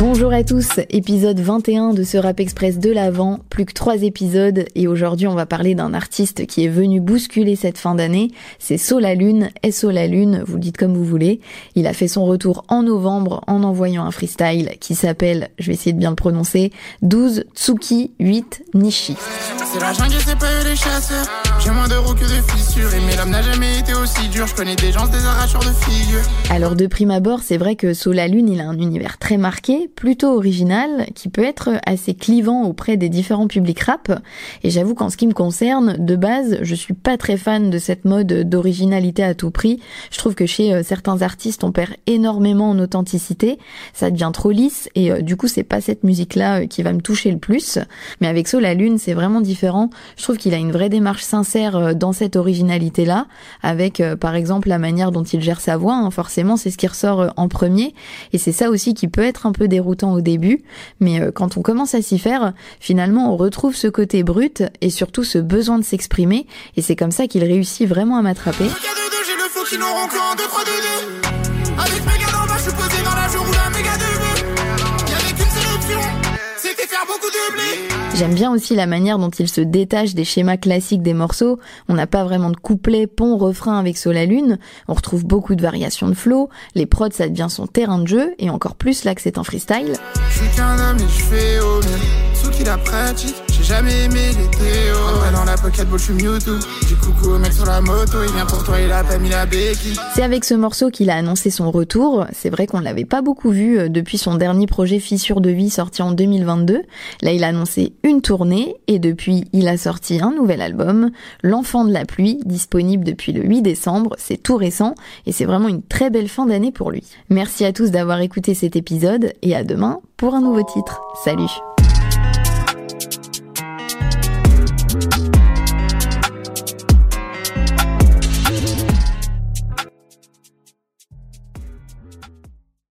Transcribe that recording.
Bonjour à tous, épisode 21 de ce Rap Express de l'Avent, plus que trois épisodes et aujourd'hui on va parler d'un artiste qui est venu bousculer cette fin d'année, c'est So la Lune, SO la Lune, vous le dites comme vous voulez. Il a fait son retour en novembre en envoyant un freestyle qui s'appelle, je vais essayer de bien le prononcer, 12 Tsuki 8 Nishi. C'est la jungle, c'est pas eux les chasseurs. J'ai moins de roues que de fissures. Et mais l'homme n'a jamais été aussi dur. Je connais des gens, des arracheurs de figures. Alors, de prime abord, c'est vrai que Sous la Lune, il a un univers très marqué, plutôt original, qui peut être assez clivant auprès des différents publics rap. Et j'avoue qu'en ce qui me concerne, de base, je suis pas très fan de cette mode d'originalité à tout prix. Je trouve que chez euh, certains artistes, on perd énormément en authenticité. Ça devient trop lisse. Et euh, du coup, c'est pas cette musique-là euh, qui va me toucher le plus. Mais avec Sous la Lune, c'est vraiment différent je trouve qu'il a une vraie démarche sincère dans cette originalité-là, avec par exemple la manière dont il gère sa voix. Hein. forcément, c'est ce qui ressort en premier, et c'est ça aussi qui peut être un peu déroutant au début. Mais quand on commence à s'y faire, finalement, on retrouve ce côté brut et surtout ce besoin de s'exprimer, et c'est comme ça qu'il réussit vraiment à m'attraper. J'aime bien aussi la manière dont il se détache des schémas classiques des morceaux. On n'a pas vraiment de couplet, pont, refrain avec Sola Lune. On retrouve beaucoup de variations de flow. Les prods, ça devient son terrain de jeu et encore plus là que c'est un freestyle. C'est avec ce morceau qu'il a annoncé son retour. C'est vrai qu'on l'avait pas beaucoup vu euh, depuis son dernier projet Fissure de vie sorti en 2022. Là, il a annoncé une tournée et depuis, il a sorti un nouvel album, L'enfant de la pluie, disponible depuis le 8 décembre. C'est tout récent et c'est vraiment une très belle fin d'année pour lui. Merci à tous d'avoir écouté cet épisode et à demain pour un nouveau titre. Salut